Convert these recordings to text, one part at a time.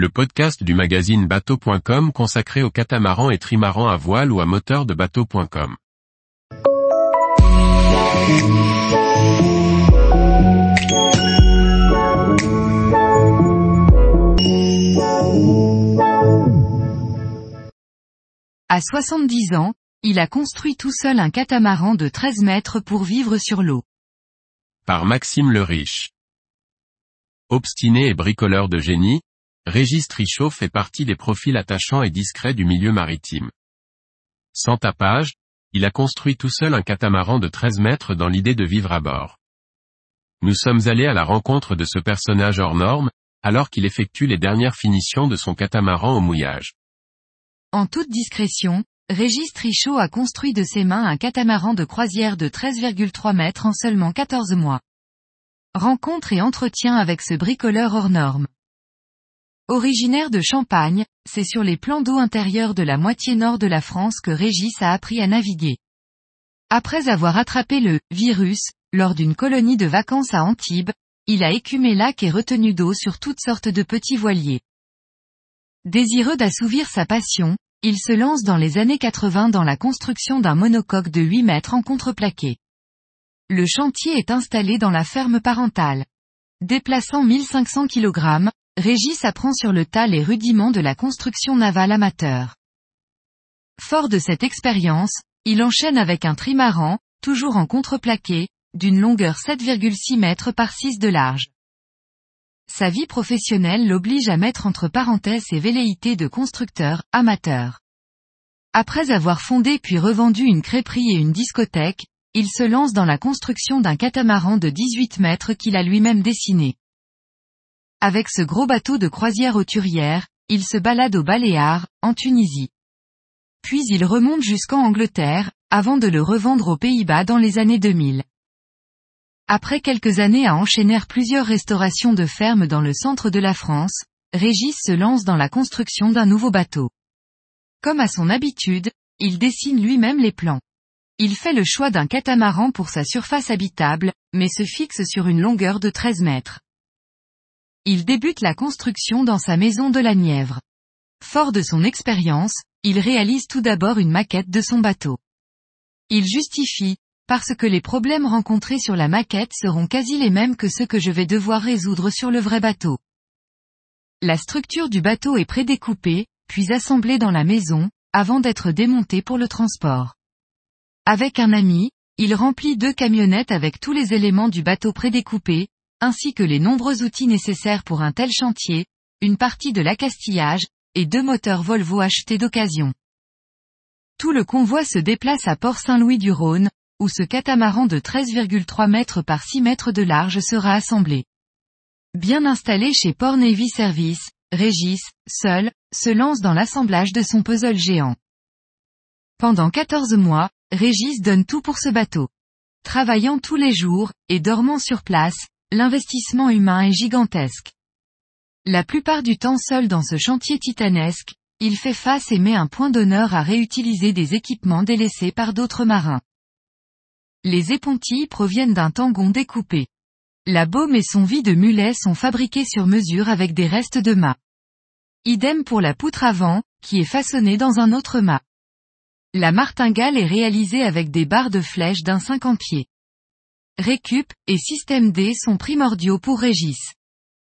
le podcast du magazine bateau.com consacré aux catamarans et trimarans à voile ou à moteur de bateau.com. À 70 ans, il a construit tout seul un catamaran de 13 mètres pour vivre sur l'eau. Par Maxime le Riche. Obstiné et bricoleur de génie, Régis Trichot fait partie des profils attachants et discrets du milieu maritime. Sans tapage, il a construit tout seul un catamaran de 13 mètres dans l'idée de vivre à bord. Nous sommes allés à la rencontre de ce personnage hors norme, alors qu'il effectue les dernières finitions de son catamaran au mouillage. En toute discrétion, Régis Trichot a construit de ses mains un catamaran de croisière de 13,3 mètres en seulement 14 mois. Rencontre et entretien avec ce bricoleur hors norme. Originaire de Champagne, c'est sur les plans d'eau intérieurs de la moitié nord de la France que Régis a appris à naviguer. Après avoir attrapé le virus, lors d'une colonie de vacances à Antibes, il a écumé lac et retenu d'eau sur toutes sortes de petits voiliers. Désireux d'assouvir sa passion, il se lance dans les années 80 dans la construction d'un monocoque de 8 mètres en contreplaqué. Le chantier est installé dans la ferme parentale. Déplaçant 1500 kg, Régis apprend sur le tas les rudiments de la construction navale amateur. Fort de cette expérience, il enchaîne avec un trimaran, toujours en contreplaqué, d'une longueur 7,6 mètres par 6 de large. Sa vie professionnelle l'oblige à mettre entre parenthèses ses velléités de constructeur, amateur. Après avoir fondé puis revendu une crêperie et une discothèque, il se lance dans la construction d'un catamaran de 18 mètres qu'il a lui-même dessiné. Avec ce gros bateau de croisière auturière, il se balade au Baléares, en Tunisie. Puis il remonte jusqu'en Angleterre, avant de le revendre aux Pays-Bas dans les années 2000. Après quelques années à enchaîner plusieurs restaurations de fermes dans le centre de la France, Régis se lance dans la construction d'un nouveau bateau. Comme à son habitude, il dessine lui-même les plans. Il fait le choix d'un catamaran pour sa surface habitable, mais se fixe sur une longueur de 13 mètres. Il débute la construction dans sa maison de la Nièvre. Fort de son expérience, il réalise tout d'abord une maquette de son bateau. Il justifie, parce que les problèmes rencontrés sur la maquette seront quasi les mêmes que ceux que je vais devoir résoudre sur le vrai bateau. La structure du bateau est prédécoupée, puis assemblée dans la maison, avant d'être démontée pour le transport. Avec un ami, il remplit deux camionnettes avec tous les éléments du bateau prédécoupés, ainsi que les nombreux outils nécessaires pour un tel chantier, une partie de l'accastillage, et deux moteurs Volvo achetés d'occasion. Tout le convoi se déplace à Port-Saint-Louis-du-Rhône, où ce catamaran de 13,3 mètres par 6 mètres de large sera assemblé. Bien installé chez Port Navy Service, Régis, seul, se lance dans l'assemblage de son puzzle géant. Pendant 14 mois, Régis donne tout pour ce bateau. Travaillant tous les jours, et dormant sur place, l'investissement humain est gigantesque. La plupart du temps seul dans ce chantier titanesque, il fait face et met un point d'honneur à réutiliser des équipements délaissés par d'autres marins. Les épontilles proviennent d'un tangon découpé. La baume et son vide de mulet sont fabriqués sur mesure avec des restes de mât. Idem pour la poutre avant, qui est façonnée dans un autre mât. La martingale est réalisée avec des barres de flèche d'un 50 pieds. Récup, et Système D sont primordiaux pour Régis.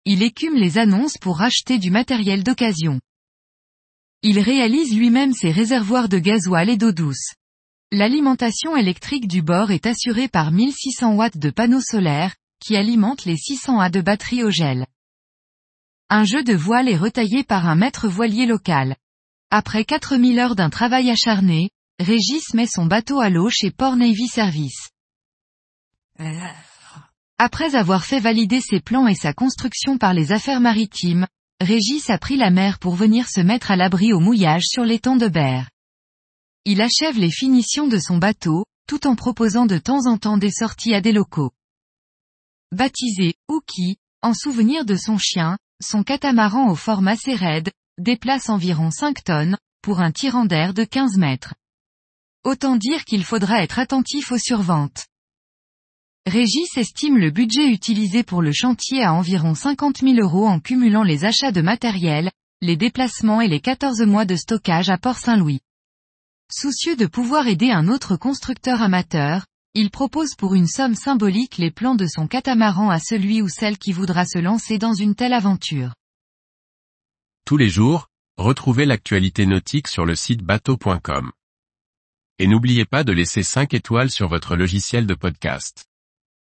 Il écume les annonces pour acheter du matériel d'occasion. Il réalise lui-même ses réservoirs de gasoil et d'eau douce. L'alimentation électrique du bord est assurée par 1600 watts de panneaux solaires, qui alimentent les 600 A de batterie au gel. Un jeu de voile est retaillé par un maître voilier local. Après 4000 heures d'un travail acharné, Régis met son bateau à l'eau chez Port Navy Service. Après avoir fait valider ses plans et sa construction par les affaires maritimes, Régis a pris la mer pour venir se mettre à l'abri au mouillage sur l'étang de Berre. Il achève les finitions de son bateau, tout en proposant de temps en temps des sorties à des locaux. Baptisé Ouki, en souvenir de son chien, son catamaran au format assez raide, déplace environ 5 tonnes, pour un tirant d'air de 15 mètres. Autant dire qu'il faudra être attentif aux surventes. Régis estime le budget utilisé pour le chantier à environ 50 000 euros en cumulant les achats de matériel, les déplacements et les 14 mois de stockage à Port-Saint-Louis. Soucieux de pouvoir aider un autre constructeur amateur, il propose pour une somme symbolique les plans de son catamaran à celui ou celle qui voudra se lancer dans une telle aventure. Tous les jours, retrouvez l'actualité nautique sur le site bateau.com. Et n'oubliez pas de laisser 5 étoiles sur votre logiciel de podcast.